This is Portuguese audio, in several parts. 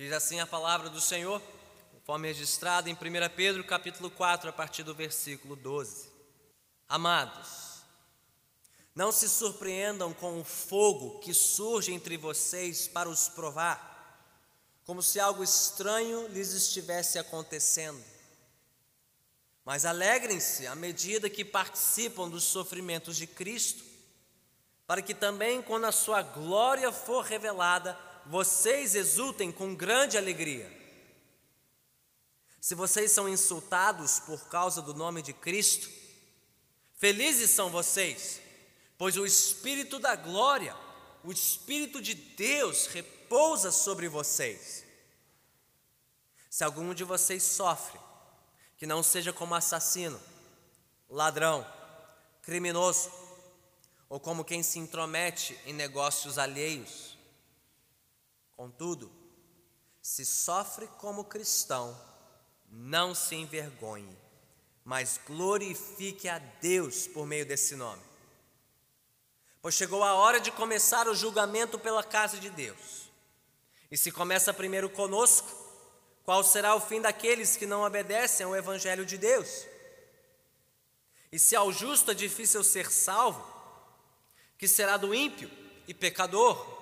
Diz assim a palavra do Senhor, conforme registrado em 1 Pedro capítulo 4, a partir do versículo 12. Amados, não se surpreendam com o fogo que surge entre vocês para os provar, como se algo estranho lhes estivesse acontecendo. Mas alegrem-se à medida que participam dos sofrimentos de Cristo, para que também, quando a sua glória for revelada, vocês exultem com grande alegria. Se vocês são insultados por causa do nome de Cristo, felizes são vocês, pois o Espírito da glória, o Espírito de Deus repousa sobre vocês. Se algum de vocês sofre, que não seja como assassino, ladrão, criminoso, ou como quem se intromete em negócios alheios Contudo, se sofre como cristão, não se envergonhe, mas glorifique a Deus por meio desse nome. Pois chegou a hora de começar o julgamento pela casa de Deus. E se começa primeiro conosco, qual será o fim daqueles que não obedecem ao Evangelho de Deus? E se ao justo é difícil ser salvo, que será do ímpio e pecador?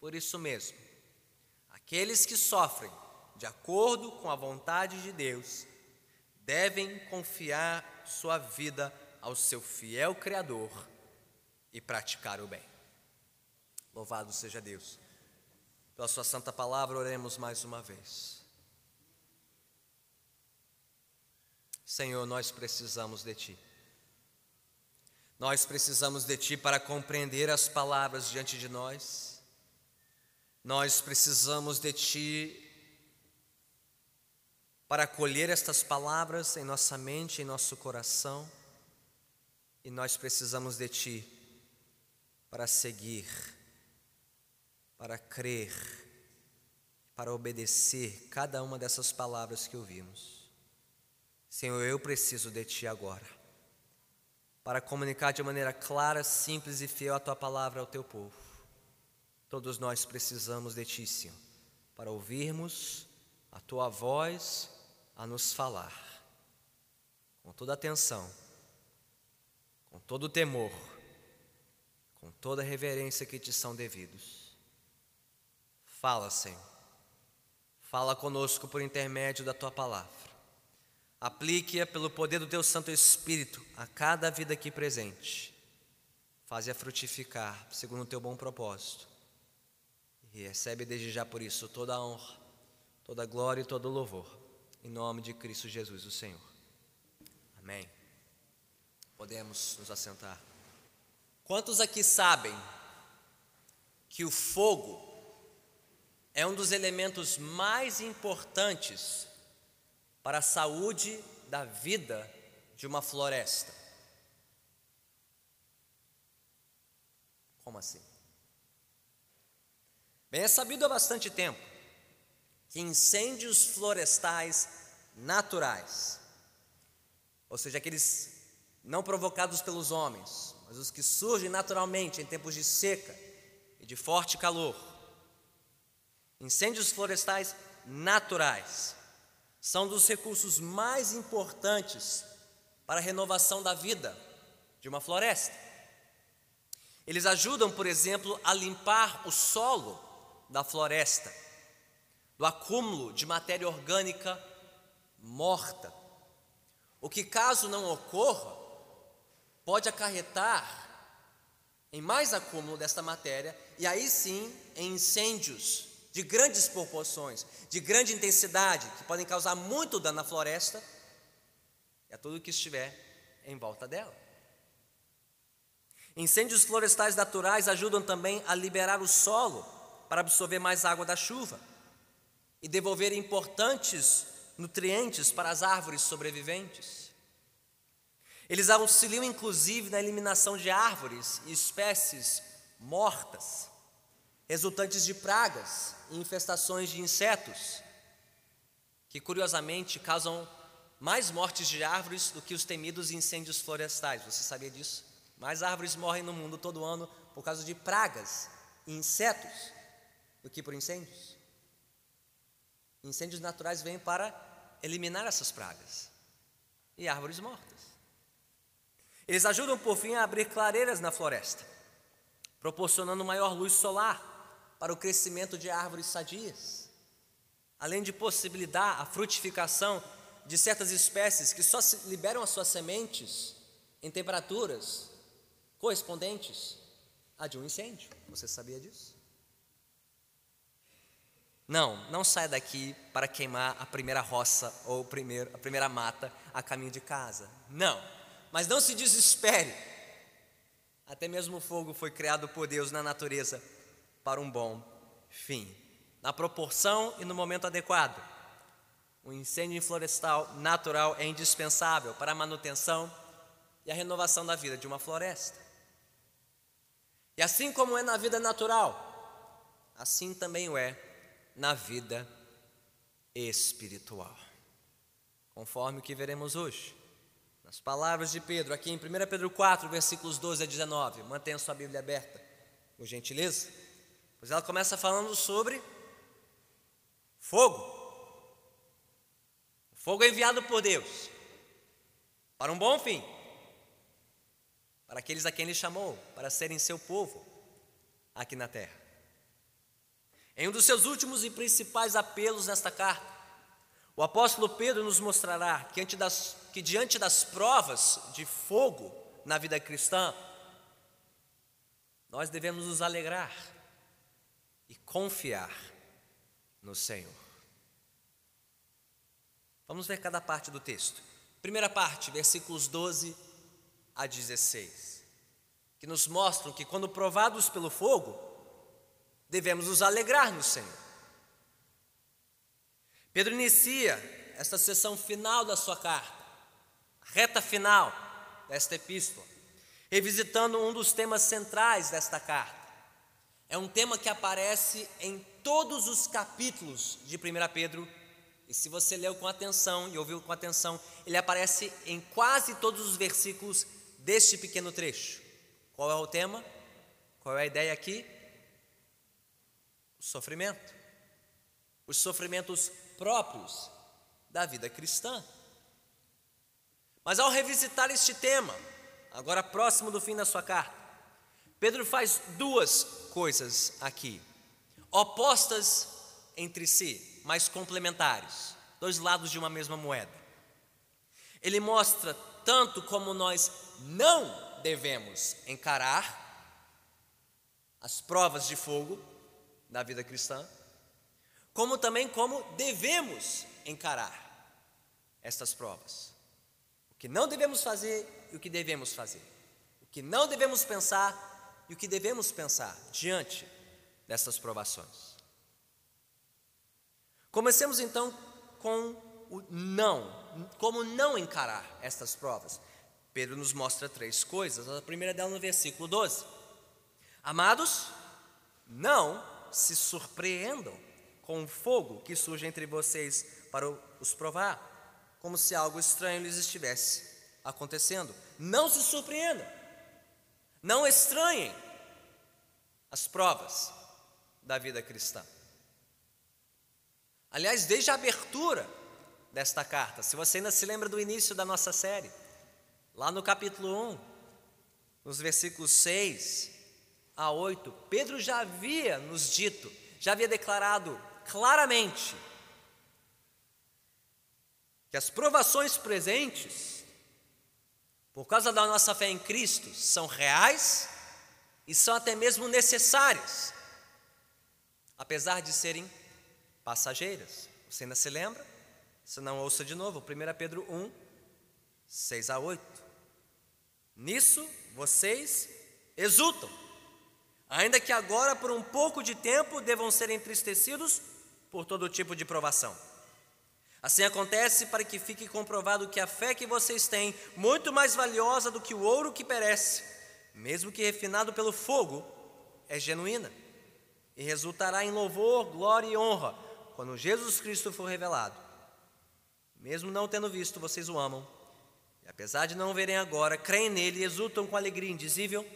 Por isso mesmo, aqueles que sofrem de acordo com a vontade de Deus devem confiar sua vida ao seu fiel Criador e praticar o bem. Louvado seja Deus. Pela Sua santa palavra, oremos mais uma vez. Senhor, nós precisamos de Ti. Nós precisamos de Ti para compreender as palavras diante de nós nós precisamos de Ti para acolher estas palavras em nossa mente, em nosso coração, e nós precisamos de Ti para seguir, para crer, para obedecer cada uma dessas palavras que ouvimos. Senhor, eu preciso de Ti agora, para comunicar de maneira clara, simples e fiel a Tua palavra ao Teu povo. Todos nós precisamos de Ti, Senhor, para ouvirmos a Tua voz a nos falar, com toda atenção, com todo temor, com toda reverência que te são devidos. Fala, Senhor, fala conosco por intermédio da Tua palavra. Aplique-a pelo poder do Teu Santo Espírito a cada vida aqui presente. Faze-a frutificar segundo o Teu bom propósito e recebe desde já por isso toda a honra, toda a glória e todo o louvor. Em nome de Cristo Jesus, o Senhor. Amém. Podemos nos assentar. Quantos aqui sabem que o fogo é um dos elementos mais importantes para a saúde da vida de uma floresta? Como assim? Bem, é sabido há bastante tempo que incêndios florestais naturais, ou seja, aqueles não provocados pelos homens, mas os que surgem naturalmente em tempos de seca e de forte calor, incêndios florestais naturais, são dos recursos mais importantes para a renovação da vida de uma floresta. Eles ajudam, por exemplo, a limpar o solo da floresta, do acúmulo de matéria orgânica morta. O que, caso não ocorra, pode acarretar em mais acúmulo desta matéria e aí sim em incêndios de grandes proporções, de grande intensidade, que podem causar muito dano à floresta e a tudo que estiver em volta dela. Incêndios florestais naturais ajudam também a liberar o solo para absorver mais água da chuva e devolver importantes nutrientes para as árvores sobreviventes. Eles auxiliam inclusive na eliminação de árvores e espécies mortas, resultantes de pragas e infestações de insetos, que curiosamente causam mais mortes de árvores do que os temidos incêndios florestais. Você sabia disso? Mais árvores morrem no mundo todo ano por causa de pragas e insetos do que por incêndios. Incêndios naturais vêm para eliminar essas pragas e árvores mortas. Eles ajudam, por fim, a abrir clareiras na floresta, proporcionando maior luz solar para o crescimento de árvores sadias, além de possibilitar a frutificação de certas espécies que só liberam as suas sementes em temperaturas correspondentes à de um incêndio. Você sabia disso? Não, não saia daqui para queimar a primeira roça ou primeiro, a primeira mata a caminho de casa. Não, mas não se desespere. Até mesmo o fogo foi criado por Deus na natureza para um bom fim, na proporção e no momento adequado. O incêndio florestal natural é indispensável para a manutenção e a renovação da vida de uma floresta. E assim como é na vida natural, assim também o é na vida espiritual. Conforme o que veremos hoje. Nas palavras de Pedro, aqui em 1 Pedro 4, versículos 12 a 19. Mantenha sua Bíblia aberta, por gentileza. Pois ela começa falando sobre fogo. O fogo é enviado por Deus para um bom fim. Para aqueles a quem Ele chamou, para serem seu povo aqui na terra. Em um dos seus últimos e principais apelos nesta carta, o apóstolo Pedro nos mostrará que diante das, que diante das provas de fogo na vida cristã, nós devemos nos alegrar e confiar no Senhor. Vamos ver cada parte do texto. Primeira parte, versículos 12 a 16, que nos mostram que quando provados pelo fogo, devemos nos alegrar no Senhor. Pedro inicia esta sessão final da sua carta, reta final desta epístola, revisitando um dos temas centrais desta carta. É um tema que aparece em todos os capítulos de 1 Pedro, e se você leu com atenção e ouviu com atenção, ele aparece em quase todos os versículos deste pequeno trecho. Qual é o tema? Qual é a ideia aqui? Sofrimento, os sofrimentos próprios da vida cristã. Mas ao revisitar este tema, agora próximo do fim da sua carta, Pedro faz duas coisas aqui, opostas entre si, mas complementares, dois lados de uma mesma moeda. Ele mostra tanto como nós não devemos encarar as provas de fogo, da vida cristã, como também como devemos encarar estas provas. O que não devemos fazer e o que devemos fazer. O que não devemos pensar e o que devemos pensar diante dessas provações. Comecemos então com o não, como não encarar estas provas. Pedro nos mostra três coisas. A primeira dela no versículo 12. Amados, não se surpreendam com o fogo que surge entre vocês para os provar, como se algo estranho lhes estivesse acontecendo. Não se surpreendam, não estranhem as provas da vida cristã. Aliás, desde a abertura desta carta, se você ainda se lembra do início da nossa série, lá no capítulo 1, nos versículos 6 a 8, Pedro já havia nos dito, já havia declarado claramente que as provações presentes, por causa da nossa fé em Cristo, são reais e são até mesmo necessárias, apesar de serem passageiras. Você ainda se lembra? Se não, ouça de novo, 1 Pedro 1, 6 a 8. Nisso vocês exultam ainda que agora por um pouco de tempo devam ser entristecidos por todo tipo de provação. Assim acontece para que fique comprovado que a fé que vocês têm, muito mais valiosa do que o ouro que perece, mesmo que refinado pelo fogo, é genuína e resultará em louvor, glória e honra quando Jesus Cristo for revelado. Mesmo não tendo visto, vocês o amam, e apesar de não verem agora, creem nele e exultam com alegria indizível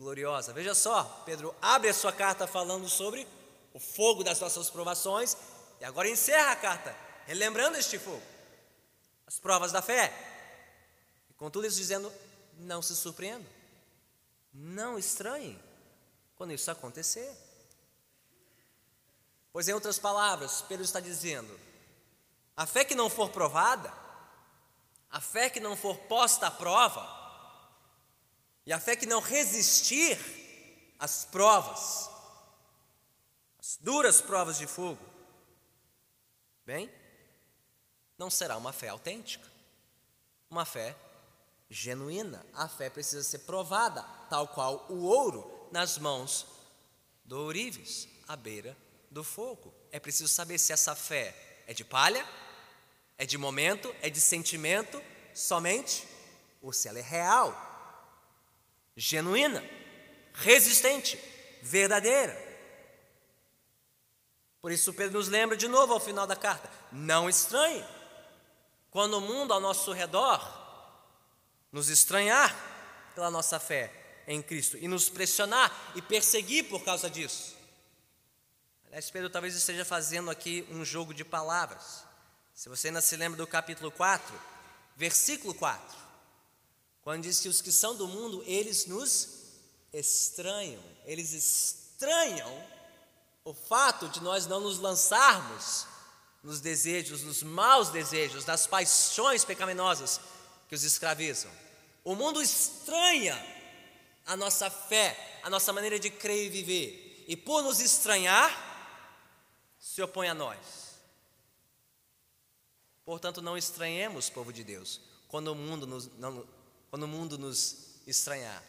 gloriosa. Veja só, Pedro abre a sua carta falando sobre o fogo das nossas provações, e agora encerra a carta, relembrando este fogo, as provas da fé. E com tudo isso dizendo: não se surpreenda, não estranhe quando isso acontecer. Pois, em outras palavras, Pedro está dizendo: a fé que não for provada, a fé que não for posta à prova, e a fé que não resistir às provas, as duras provas de fogo, bem, não será uma fé autêntica, uma fé genuína. A fé precisa ser provada, tal qual o ouro nas mãos do ourives, à beira do fogo. É preciso saber se essa fé é de palha, é de momento, é de sentimento somente, ou se ela é real, genuína, resistente, verdadeira. Por isso, Pedro nos lembra de novo ao final da carta: não estranhe, quando o mundo ao nosso redor nos estranhar pela nossa fé em Cristo e nos pressionar e perseguir por causa disso. Aliás, Pedro talvez esteja fazendo aqui um jogo de palavras. Se você ainda se lembra do capítulo 4, versículo 4, quando diz que os que são do mundo, eles nos estranham, eles estranham o fato de nós não nos lançarmos nos desejos, nos maus desejos, nas paixões pecaminosas que os escravizam. O mundo estranha a nossa fé, a nossa maneira de crer e viver, e por nos estranhar, se opõe a nós. Portanto, não estranhemos, povo de Deus, quando o mundo nos, não, quando o mundo nos estranhar.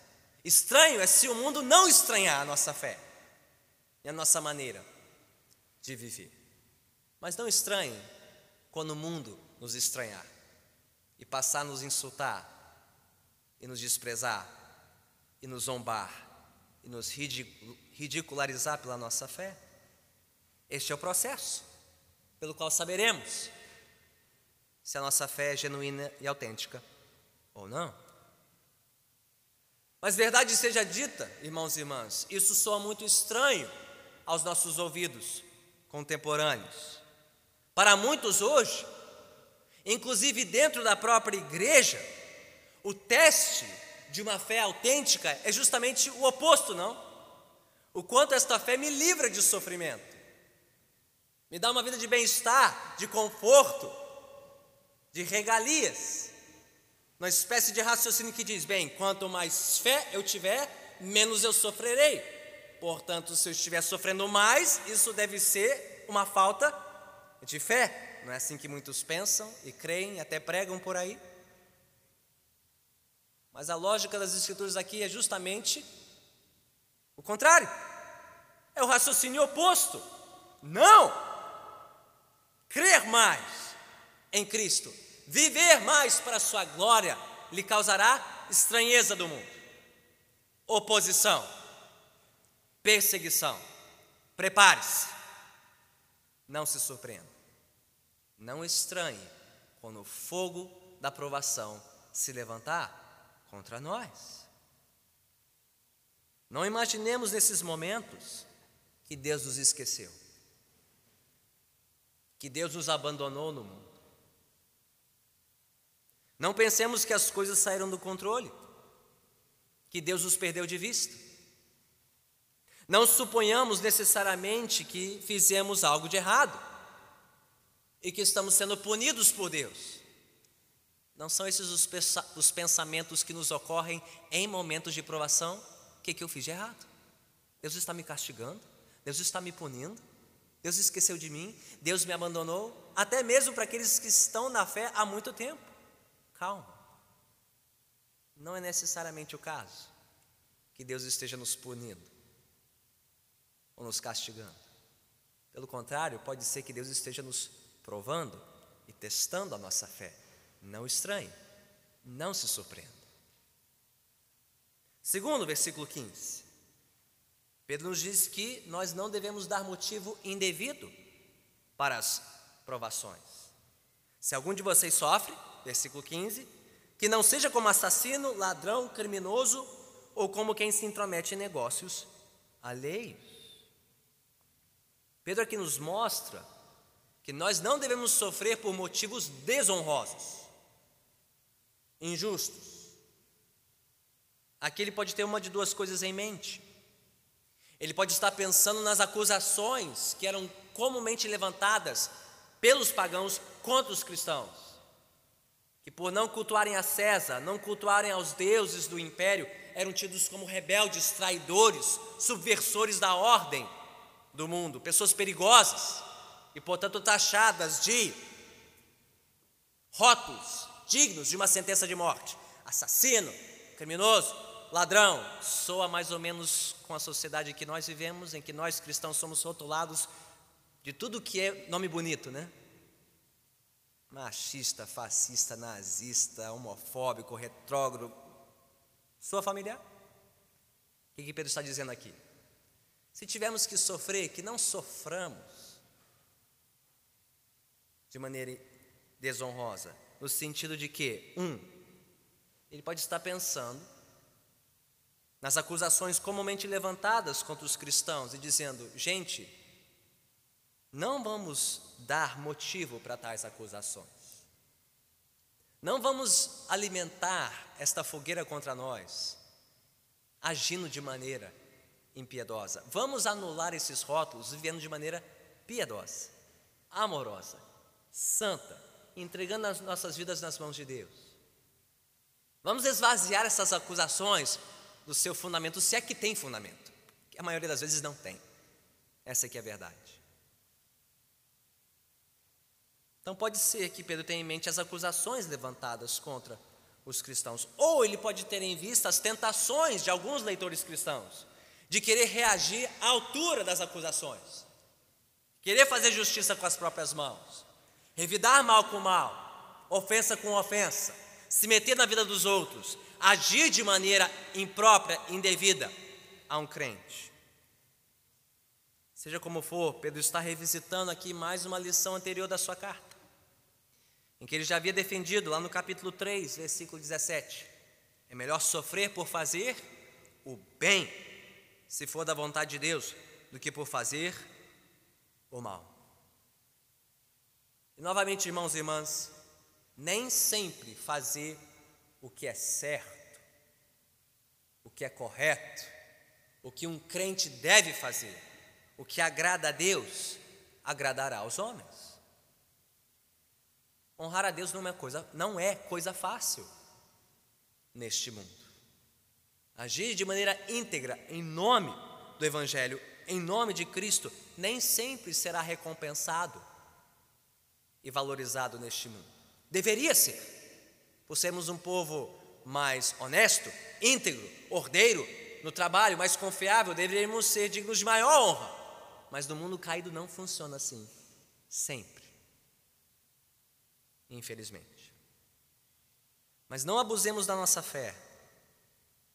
Estranho é se o mundo não estranhar a nossa fé e a nossa maneira de viver. Mas não estranhe quando o mundo nos estranhar e passar a nos insultar e nos desprezar e nos zombar e nos ridicularizar pela nossa fé. Este é o processo pelo qual saberemos se a nossa fé é genuína e autêntica ou não. Mas verdade seja dita, irmãos e irmãs, isso soa muito estranho aos nossos ouvidos contemporâneos. Para muitos hoje, inclusive dentro da própria igreja, o teste de uma fé autêntica é justamente o oposto, não? O quanto esta fé me livra de sofrimento, me dá uma vida de bem-estar, de conforto, de regalias. Uma espécie de raciocínio que diz: bem, quanto mais fé eu tiver, menos eu sofrerei. Portanto, se eu estiver sofrendo mais, isso deve ser uma falta de fé. Não é assim que muitos pensam e creem, até pregam por aí? Mas a lógica das Escrituras aqui é justamente o contrário. É o raciocínio oposto. Não! Crer mais em Cristo, viver mais para a sua glória, lhe causará estranheza do mundo, oposição, perseguição. Prepare-se. Não se surpreenda. Não estranhe quando o fogo da provação se levantar contra nós. Não imaginemos nesses momentos que Deus nos esqueceu, que Deus nos abandonou no mundo. Não pensemos que as coisas saíram do controle, que Deus nos perdeu de vista. Não suponhamos necessariamente que fizemos algo de errado e que estamos sendo punidos por Deus. Não são esses os pensamentos que nos ocorrem em momentos de provação? O que, que eu fiz de errado? Deus está me castigando? Deus está me punindo? Deus esqueceu de mim? Deus me abandonou? Até mesmo para aqueles que estão na fé há muito tempo. Calma. Não é necessariamente o caso que Deus esteja nos punindo ou nos castigando. Pelo contrário, pode ser que Deus esteja nos provando e testando a nossa fé. Não estranhe, não se surpreenda. Segundo, versículo 15. Pedro nos diz que nós não devemos dar motivo indevido para as provações. Se algum de vocês sofre, versículo 15, que não seja como assassino, ladrão, criminoso ou como quem se intromete em negócios alheios. Pedro aqui nos mostra que nós não devemos sofrer por motivos desonrosos, injustos. Aqui ele pode ter uma de duas coisas em mente. Ele pode estar pensando nas acusações que eram comumente levantadas pelos pagãos contra os cristãos, que por não cultuarem a César, não cultuarem aos deuses do império, eram tidos como rebeldes, traidores, subversores da ordem do mundo, pessoas perigosas e, portanto, taxadas de rótulos dignos de uma sentença de morte. Assassino, criminoso, ladrão, soa mais ou menos com a sociedade que nós vivemos, em que nós cristãos somos rotulados de tudo que é nome bonito, né? Machista, fascista, nazista, homofóbico, retrógrado. Sua familiar? O que, que Pedro está dizendo aqui? Se tivermos que sofrer, que não soframos de maneira desonrosa, no sentido de que, um, ele pode estar pensando nas acusações comumente levantadas contra os cristãos e dizendo: gente, não vamos dar motivo para tais acusações. Não vamos alimentar esta fogueira contra nós, agindo de maneira impiedosa. Vamos anular esses rótulos vivendo de maneira piedosa, amorosa, santa, entregando as nossas vidas nas mãos de Deus. Vamos esvaziar essas acusações do seu fundamento, se é que tem fundamento, que a maioria das vezes não tem. Essa aqui é a verdade. Então pode ser que Pedro tenha em mente as acusações levantadas contra os cristãos, ou ele pode ter em vista as tentações de alguns leitores cristãos de querer reagir à altura das acusações, querer fazer justiça com as próprias mãos, revidar mal com mal, ofensa com ofensa, se meter na vida dos outros, agir de maneira imprópria, indevida a um crente. Seja como for, Pedro está revisitando aqui mais uma lição anterior da sua carta, em que ele já havia defendido lá no capítulo 3, versículo 17: é melhor sofrer por fazer o bem, se for da vontade de Deus, do que por fazer o mal. E novamente, irmãos e irmãs, nem sempre fazer o que é certo, o que é correto, o que um crente deve fazer, o que agrada a Deus, agradará aos homens. Honrar a Deus não é coisa, não é coisa fácil neste mundo. Agir de maneira íntegra em nome do Evangelho, em nome de Cristo, nem sempre será recompensado e valorizado neste mundo. Deveria ser por sermos um povo mais honesto, íntegro, ordeiro, no trabalho, mais confiável, deveríamos ser dignos de maior honra. Mas no mundo caído não funciona assim, sempre. Infelizmente. Mas não abusemos da nossa fé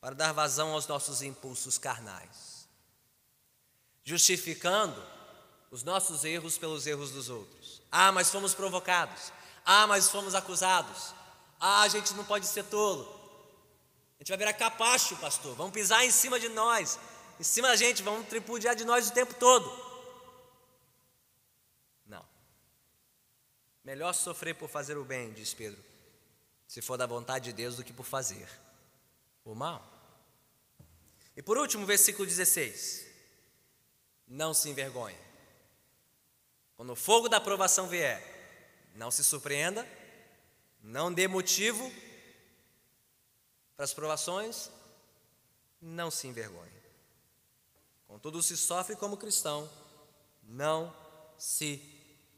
para dar vazão aos nossos impulsos carnais, justificando os nossos erros pelos erros dos outros. Ah, mas fomos provocados. Ah, mas fomos acusados. Ah, a gente não pode ser tolo. A gente vai virar capacho, pastor. Vão pisar em cima de nós, em cima da gente, vão tripudiar de nós o tempo todo. Não. Melhor sofrer por fazer o bem, diz Pedro, se for da vontade de Deus, do que por fazer o mal. E por último, versículo 16. Não se envergonhe. Quando o fogo da aprovação vier, não se surpreenda não dê motivo para as provações, não se envergonhe. Contudo, se sofre como cristão, não se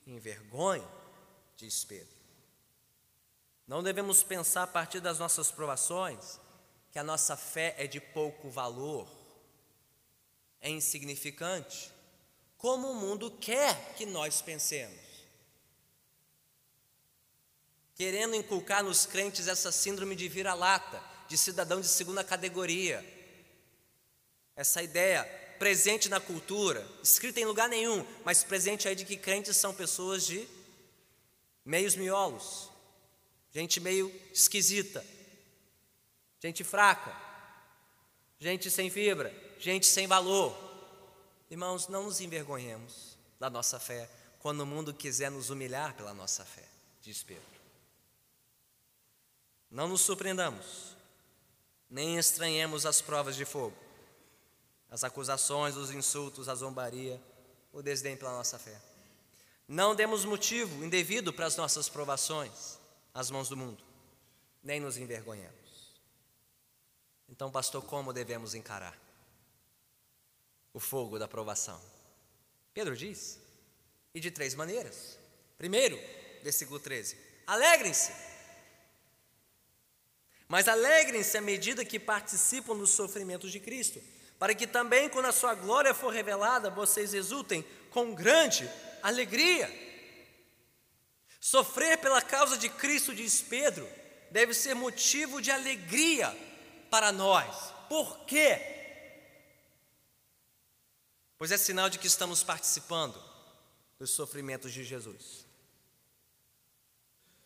envergonhe, diz Pedro. Não devemos pensar a partir das nossas provações que a nossa fé é de pouco valor, é insignificante, como o mundo quer que nós pensemos querendo inculcar nos crentes essa síndrome de vira-lata, de cidadão de segunda categoria. Essa ideia presente na cultura, escrita em lugar nenhum, mas presente aí de que crentes são pessoas de meios miolos, gente meio esquisita, gente fraca, gente sem fibra, gente sem valor. Irmãos, não nos envergonhemos da nossa fé quando o mundo quiser nos humilhar pela nossa fé, diz Pedro. Não nos surpreendamos, nem estranhemos as provas de fogo, as acusações, os insultos, a zombaria, o desdém pela nossa fé. Não demos motivo indevido para as nossas provações às mãos do mundo, nem nos envergonhemos. Então, pastor, como devemos encarar o fogo da provação? Pedro diz, e de três maneiras. Primeiro, versículo 13: alegrem-se. Mas alegrem-se à medida que participam dos sofrimentos de Cristo, para que também, quando a sua glória for revelada, vocês exultem com grande alegria. Sofrer pela causa de Cristo, diz Pedro, deve ser motivo de alegria para nós. Por quê? Pois é sinal de que estamos participando dos sofrimentos de Jesus.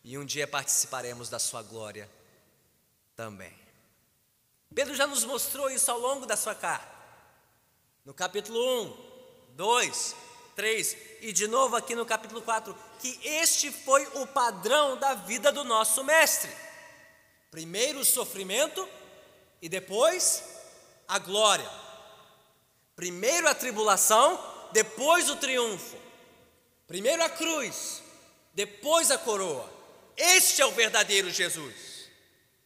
E um dia participaremos da sua glória também. Pedro já nos mostrou isso ao longo da sua carta. No capítulo 1, 2, 3 e de novo aqui no capítulo 4, que este foi o padrão da vida do nosso mestre. Primeiro o sofrimento e depois a glória. Primeiro a tribulação, depois o triunfo. Primeiro a cruz, depois a coroa. Este é o verdadeiro Jesus.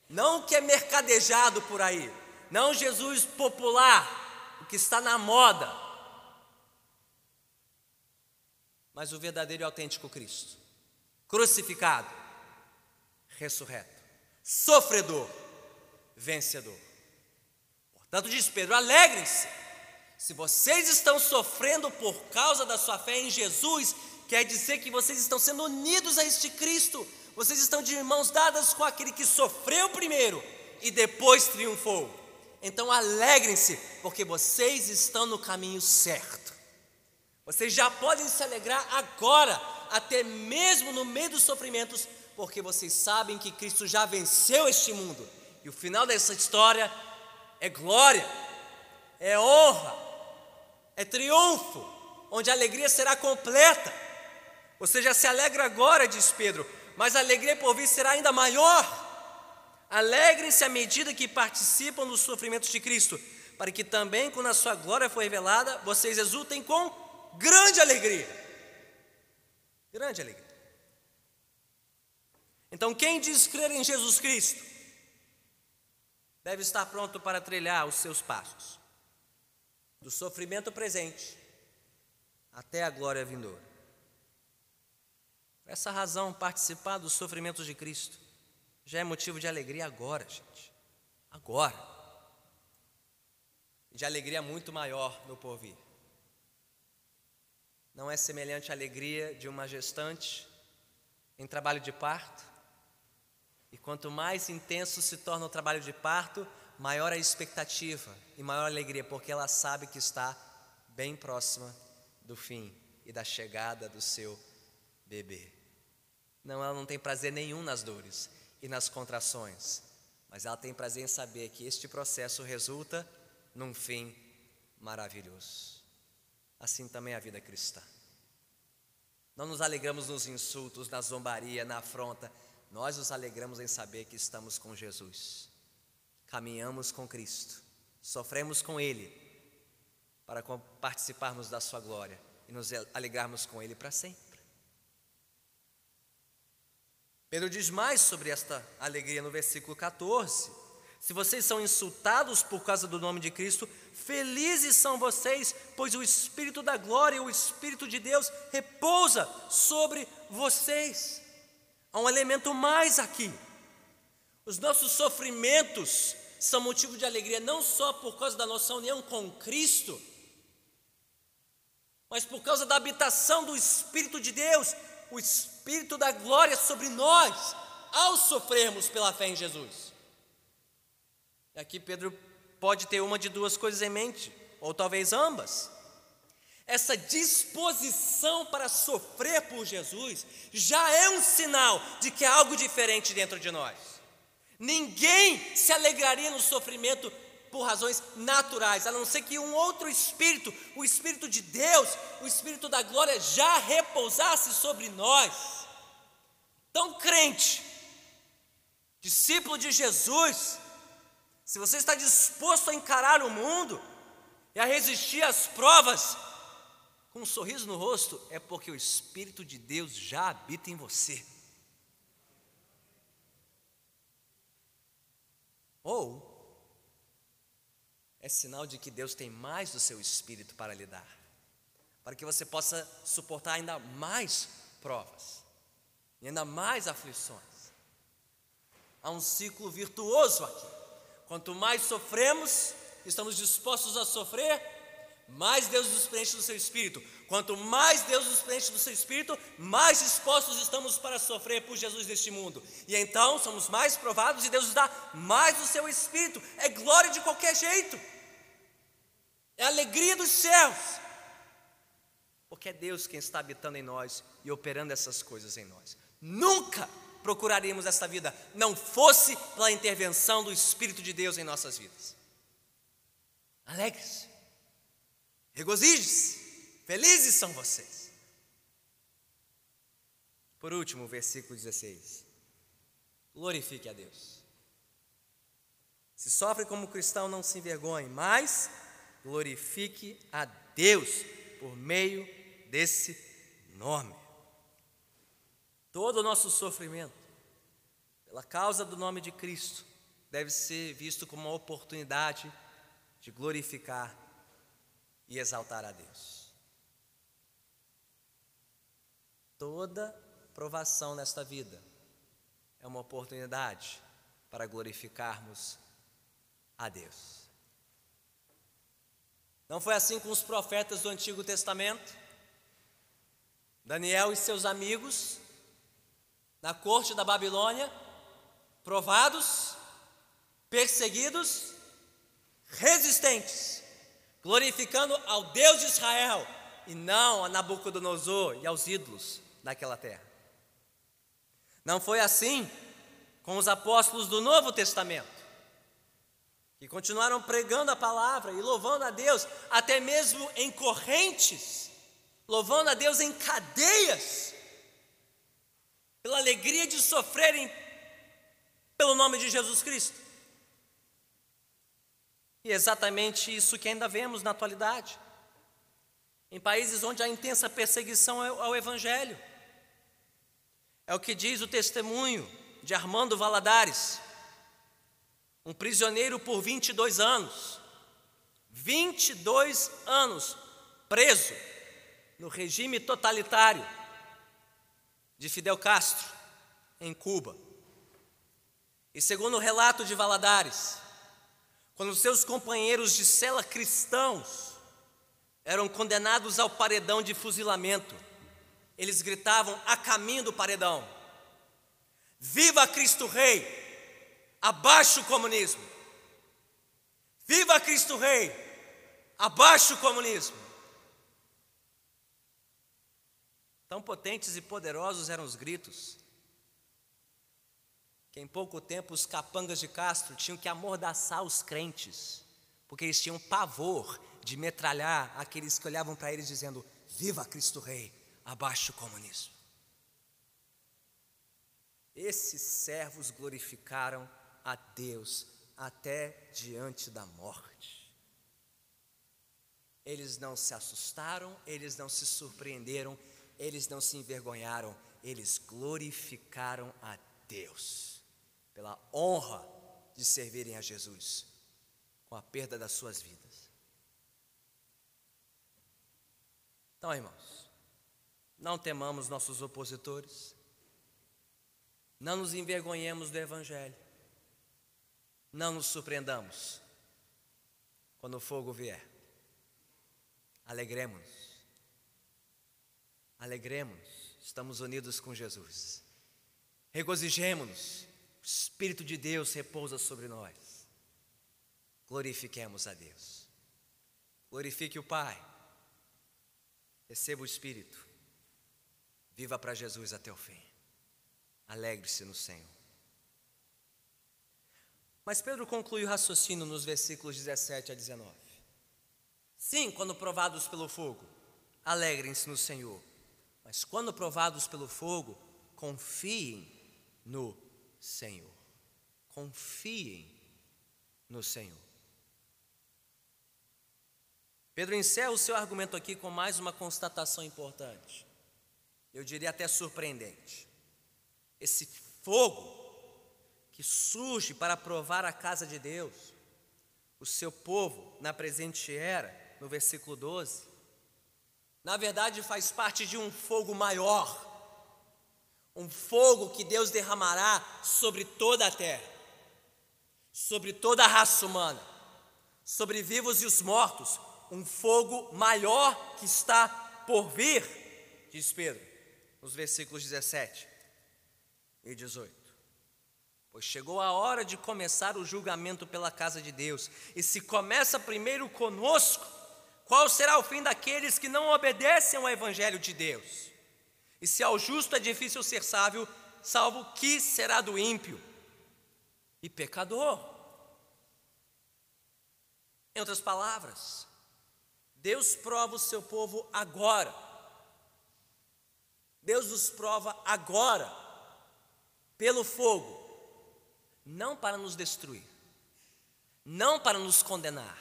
Não o que é mercadejado por aí, não Jesus popular, o que está na moda, mas o verdadeiro e autêntico Cristo, crucificado, ressurreto, sofredor, vencedor. Portanto, diz Pedro: alegrem-se. Se vocês estão sofrendo por causa da sua fé em Jesus, quer dizer que vocês estão sendo unidos a este Cristo, vocês estão de mãos dadas com aquele que sofreu primeiro e depois triunfou. Então alegrem-se, porque vocês estão no caminho certo. Vocês já podem se alegrar agora, até mesmo no meio dos sofrimentos, porque vocês sabem que Cristo já venceu este mundo. E o final dessa história é glória, é honra, é triunfo, onde a alegria será completa. Você já se alegra agora, diz Pedro, mas a alegria por vir será ainda maior. Alegrem-se à medida que participam dos sofrimentos de Cristo, para que também, quando a sua glória for revelada, vocês exultem com grande alegria. Grande alegria. Então, quem diz crer em Jesus Cristo, deve estar pronto para trilhar os seus passos, do sofrimento presente até a glória vindoura. Por essa razão, participar dos sofrimentos de Cristo já é motivo de alegria agora, gente. Agora. De alegria muito maior no porvir. Não é semelhante à alegria de uma gestante em trabalho de parto, e quanto mais intenso se torna o trabalho de parto, maior a expectativa e maior a alegria, porque ela sabe que está bem próxima do fim e da chegada do seu bebê. Não, ela não tem prazer nenhum nas dores e nas contrações, mas ela tem prazer em saber que este processo resulta num fim maravilhoso. Assim também é a vida cristã. Não nos alegramos nos insultos, na zombaria, na afronta, nós nos alegramos em saber que estamos com Jesus, caminhamos com Cristo, sofremos com Ele, para participarmos da Sua glória e nos alegrarmos com Ele para sempre. Pedro diz mais sobre esta alegria no versículo 14. Se vocês são insultados por causa do nome de Cristo, felizes são vocês, pois o Espírito da glória, o Espírito de Deus, repousa sobre vocês. Há um elemento mais aqui. Os nossos sofrimentos são motivo de alegria não só por causa da nossa união com Cristo, mas por causa da habitação do Espírito de Deus, o Espírito da glória sobre nós, ao sofrermos pela fé em Jesus. E aqui Pedro pode ter uma de duas coisas em mente, ou talvez ambas essa disposição para sofrer por Jesus, já é um sinal de que há algo diferente dentro de nós. Ninguém se alegraria no sofrimento por razões naturais, a não ser que um outro espírito, o espírito de Deus, o espírito da glória já repousasse sobre nós. Então, crente, discípulo de Jesus, se você está disposto a encarar o mundo e a resistir às provas, com um sorriso no rosto, é porque o Espírito de Deus já habita em você. Ou é sinal de que Deus tem mais do seu espírito para lhe dar, para que você possa suportar ainda mais provas, e ainda mais aflições. Há um ciclo virtuoso aqui. Quanto mais sofremos, estamos dispostos a sofrer, mais Deus nos preenche do seu espírito. Quanto mais Deus nos preenche do seu espírito, mais dispostos estamos para sofrer por Jesus neste mundo. E então somos mais provados e Deus nos dá mais do seu espírito. É glória de qualquer jeito. É alegria dos céus. Porque é Deus quem está habitando em nós e operando essas coisas em nós. Nunca procuraríamos esta vida não fosse pela intervenção do Espírito de Deus em nossas vidas. Alegres, regozijes, felizes são vocês. Por último, versículo 16: glorifique a Deus. Se sofre como cristão, não se envergonhe, mas glorifique a Deus por meio desse nome. Todo o nosso sofrimento, pela causa do nome de Cristo, deve ser visto como uma oportunidade de glorificar e exaltar a Deus. Toda provação nesta vida é uma oportunidade para glorificarmos a Deus. Não foi assim com os profetas do Antigo Testamento? Daniel e seus amigos, na corte da Babilônia, provados, perseguidos, resistentes, glorificando ao Deus de Israel e não a Nabucodonosor e aos ídolos daquela terra. Não foi assim com os apóstolos do Novo Testamento que continuaram pregando a palavra e louvando a Deus, até mesmo em correntes, louvando a Deus em cadeias, pela alegria de sofrerem pelo nome de Jesus Cristo. E é exatamente isso que ainda vemos na atualidade, em países onde há intensa perseguição ao Evangelho. É o que diz o testemunho de Armando Valadares um prisioneiro por 22 anos. 22 anos preso no regime totalitário de Fidel Castro, em Cuba. E segundo o relato de Valadares, quando seus companheiros de cela cristãos eram condenados ao paredão de fuzilamento, eles gritavam a caminho do paredão: Viva Cristo Rei! abaixo o comunismo. Viva Cristo Rei, abaixo o comunismo. Tão potentes e poderosos eram os gritos, que em pouco tempo os capangas de Castro tinham que amordaçar os crentes, porque eles tinham pavor de metralhar aqueles que olhavam para eles dizendo: Viva Cristo Rei, abaixo o comunismo. Esses servos glorificaram a Deus até diante da morte. Eles não se assustaram, eles não se surpreenderam, eles não se envergonharam, eles glorificaram a Deus pela honra de servirem a Jesus com a perda das suas vidas. Então, irmãos, não temamos nossos opositores, não nos envergonhemos do Evangelho, não nos surpreendamos quando o fogo vier. Alegremos-nos. Alegremos-nos. Estamos unidos com Jesus. Regozijemos-nos. O Espírito de Deus repousa sobre nós. Glorifiquemos a Deus. Glorifique o Pai. Receba o Espírito. Viva para Jesus até o fim. Alegre-se no Senhor. Mas Pedro conclui o raciocínio nos versículos 17 a 19. Sim, quando provados pelo fogo, alegrem-se no Senhor. Mas quando provados pelo fogo, confiem no Senhor. Confiem no Senhor. Pedro encerra o seu argumento aqui com mais uma constatação importante. Eu diria até surpreendente. Esse fogo que surge para provar a casa de Deus, o seu povo na presente era, no versículo 12, na verdade faz parte de um fogo maior, um fogo que Deus derramará sobre toda a terra, sobre toda a raça humana, sobre vivos e os mortos, um fogo maior que está por vir, diz Pedro, nos versículos 17 e 18. Pois chegou a hora de começar o julgamento pela casa de Deus. E se começa primeiro conosco, qual será o fim daqueles que não obedecem ao evangelho de Deus? E se ao justo é difícil ser sábio, salvo que será do ímpio e pecador? Em outras palavras, Deus prova o seu povo agora. Deus nos prova agora pelo fogo não para nos destruir, não para nos condenar,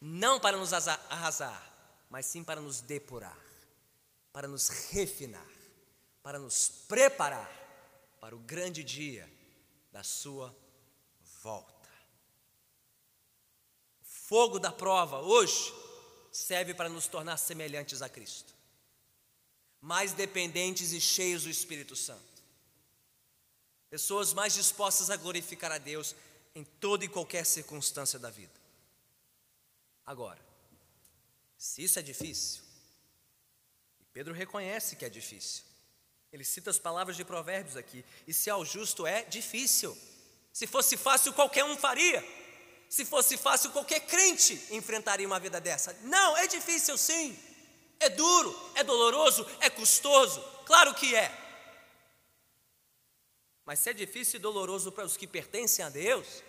não para nos arrasar, mas sim para nos depurar, para nos refinar, para nos preparar para o grande dia da Sua volta. O fogo da prova hoje serve para nos tornar semelhantes a Cristo, mais dependentes e cheios do Espírito Santo pessoas mais dispostas a glorificar a Deus em toda e qualquer circunstância da vida. Agora, se isso é difícil, e Pedro reconhece que é difícil, ele cita as palavras de Provérbios aqui, e se ao justo é difícil. Se fosse fácil, qualquer um faria. Se fosse fácil, qualquer crente enfrentaria uma vida dessa. Não, é difícil sim. É duro, é doloroso, é custoso. Claro que é. Mas se é difícil e doloroso para os que pertencem a Deus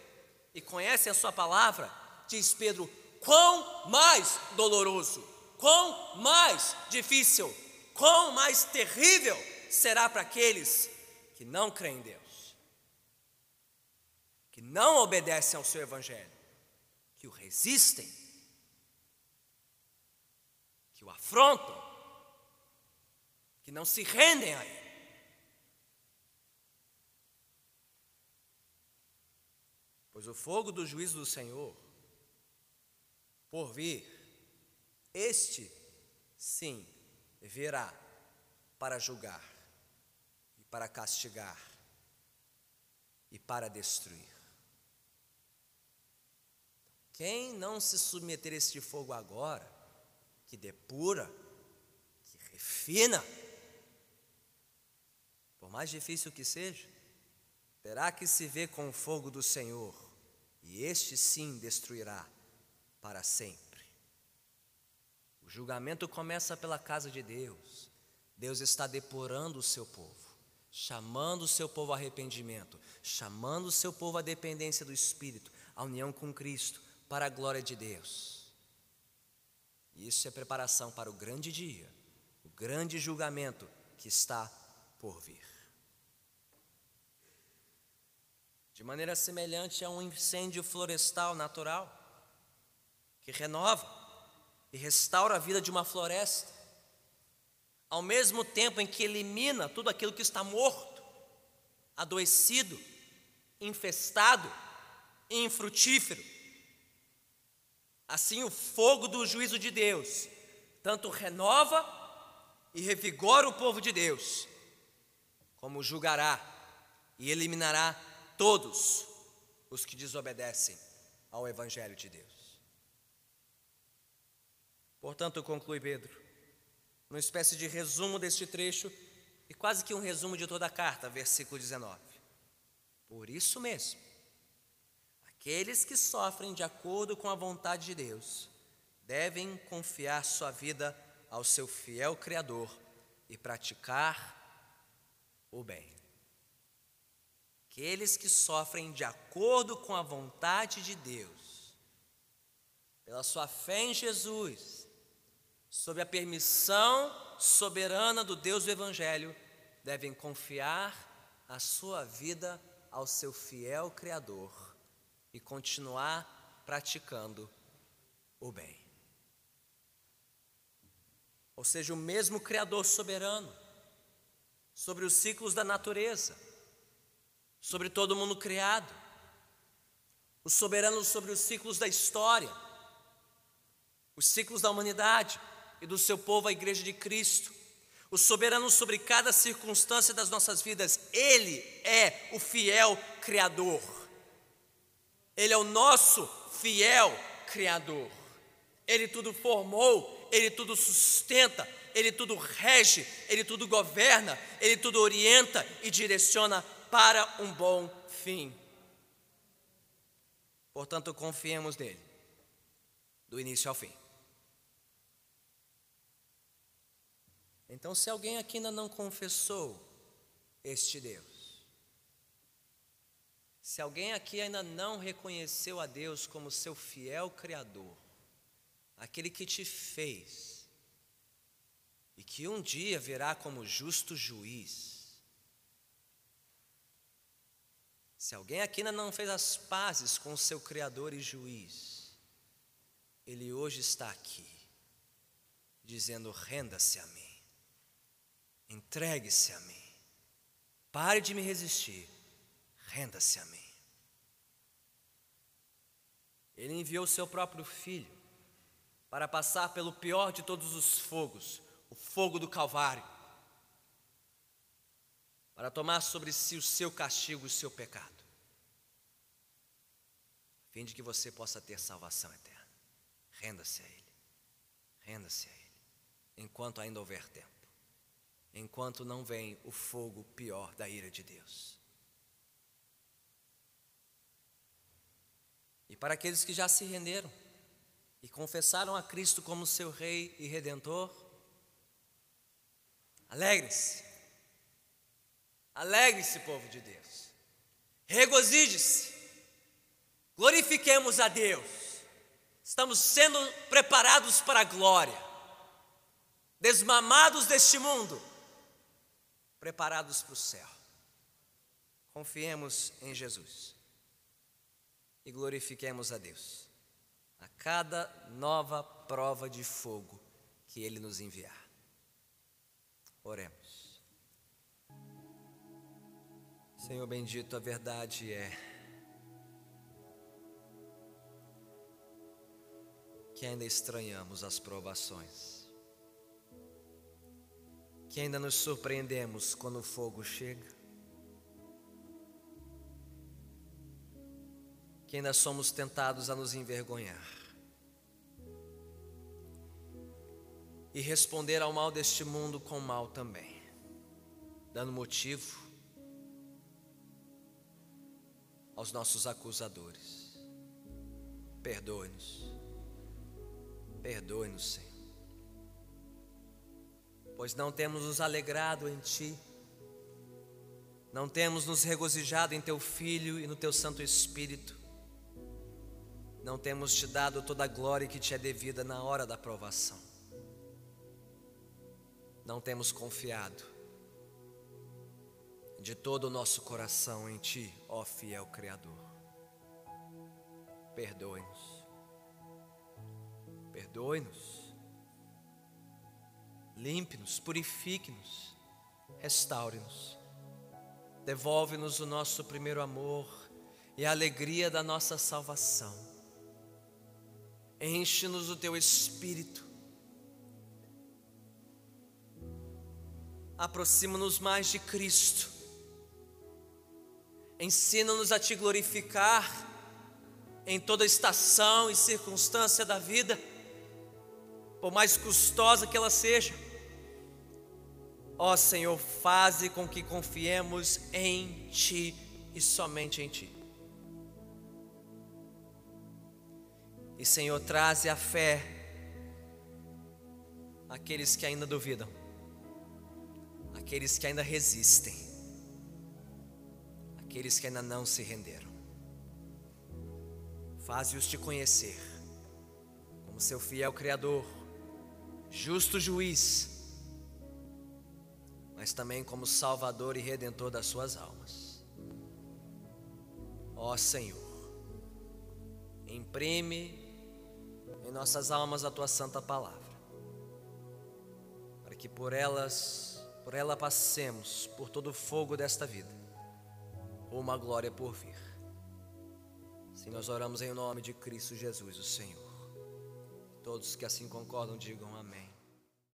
e conhecem a Sua palavra, diz Pedro, quão mais doloroso, quão mais difícil, quão mais terrível será para aqueles que não creem em Deus, que não obedecem ao seu Evangelho, que o resistem, que o afrontam, que não se rendem a Ele. Pois o fogo do juízo do Senhor, por vir, este sim virá para julgar, e para castigar, e para destruir. Quem não se submeter a este fogo agora, que depura, que refina, por mais difícil que seja, terá que se ver com o fogo do Senhor e este sim destruirá para sempre. O julgamento começa pela casa de Deus. Deus está depurando o seu povo, chamando o seu povo ao arrependimento, chamando o seu povo à dependência do Espírito, à união com Cristo, para a glória de Deus. Isso é preparação para o grande dia, o grande julgamento que está por vir. de maneira semelhante a um incêndio florestal natural, que renova e restaura a vida de uma floresta, ao mesmo tempo em que elimina tudo aquilo que está morto, adoecido, infestado e infrutífero. Assim, o fogo do juízo de Deus tanto renova e revigora o povo de Deus, como julgará e eliminará todos os que desobedecem ao Evangelho de Deus. Portanto, conclui Pedro, uma espécie de resumo deste trecho e quase que um resumo de toda a carta, versículo 19. Por isso mesmo, aqueles que sofrem de acordo com a vontade de Deus devem confiar sua vida ao seu fiel Criador e praticar o bem. aqueles que sofrem de acordo com a vontade de Deus, pela sua fé em Jesus, sob a permissão soberana do Deus do Evangelho, devem confiar a sua vida ao seu fiel Criador e continuar praticando o bem. Ou seja, o mesmo Criador soberano sobre os ciclos da natureza, sobre todo mundo criado, o soberano sobre os ciclos da história, os ciclos da humanidade e do seu povo, a Igreja de Cristo, o soberano sobre cada circunstância das nossas vidas, Ele é o fiel Criador, Ele é o nosso fiel Criador, Ele tudo formou, Ele tudo sustenta, Ele tudo rege, Ele tudo governa, Ele tudo orienta e direciona para um bom fim. Portanto, confiemos nele, do início ao fim. Então, se alguém aqui ainda não confessou este Deus, se alguém aqui ainda não reconheceu a Deus como seu fiel Criador, aquele que te fez e que um dia virá como justo juiz, Se alguém aqui ainda não fez as pazes com seu Criador e juiz, ele hoje está aqui, dizendo: renda-se a mim, entregue-se a mim, pare de me resistir, renda-se a mim. Ele enviou o seu próprio filho para passar pelo pior de todos os fogos, o fogo do Calvário para tomar sobre si o seu castigo o seu pecado, a fim de que você possa ter salvação eterna. Renda-se a Ele, renda-se a Ele, enquanto ainda houver tempo, enquanto não vem o fogo pior da ira de Deus. E para aqueles que já se renderam e confessaram a Cristo como seu Rei e Redentor, alegre-se Alegre-se, povo de Deus. Regozije-se. Glorifiquemos a Deus. Estamos sendo preparados para a glória. Desmamados deste mundo, preparados para o céu. Confiemos em Jesus e glorifiquemos a Deus a cada nova prova de fogo que Ele nos enviar. Oremos. Senhor bendito, a verdade é que ainda estranhamos as provações, que ainda nos surpreendemos quando o fogo chega, que ainda somos tentados a nos envergonhar e responder ao mal deste mundo com mal também, dando motivo aos nossos acusadores. Perdoe-nos. Perdoe-nos, Senhor. Pois não temos nos alegrado em Ti, não temos nos regozijado em Teu Filho e no Teu Santo Espírito, não temos te dado toda a glória que te é devida na hora da provação, não temos confiado de todo o nosso coração em Ti, ó fiel Criador. Perdoe-nos, perdoe-nos, limpe-nos, purifique-nos, restaure-nos, devolve-nos o nosso primeiro amor e a alegria da nossa salvação. Enche-nos do Teu Espírito. Aproxima-nos mais de Cristo Ensina-nos a te glorificar em toda estação e circunstância da vida, por mais custosa que ela seja. Ó Senhor, faze com que confiemos em Ti e somente em Ti. E Senhor, traze a fé àqueles que ainda duvidam, aqueles que ainda resistem aqueles que ainda não se renderam. Faze-os te conhecer como seu fiel Criador, justo juiz, mas também como Salvador e Redentor das suas almas. Ó Senhor, imprime em nossas almas a tua santa palavra, para que por elas, por ela passemos por todo o fogo desta vida, uma glória por vir. Assim nós oramos em nome de Cristo Jesus, o Senhor. Todos que assim concordam, digam amém.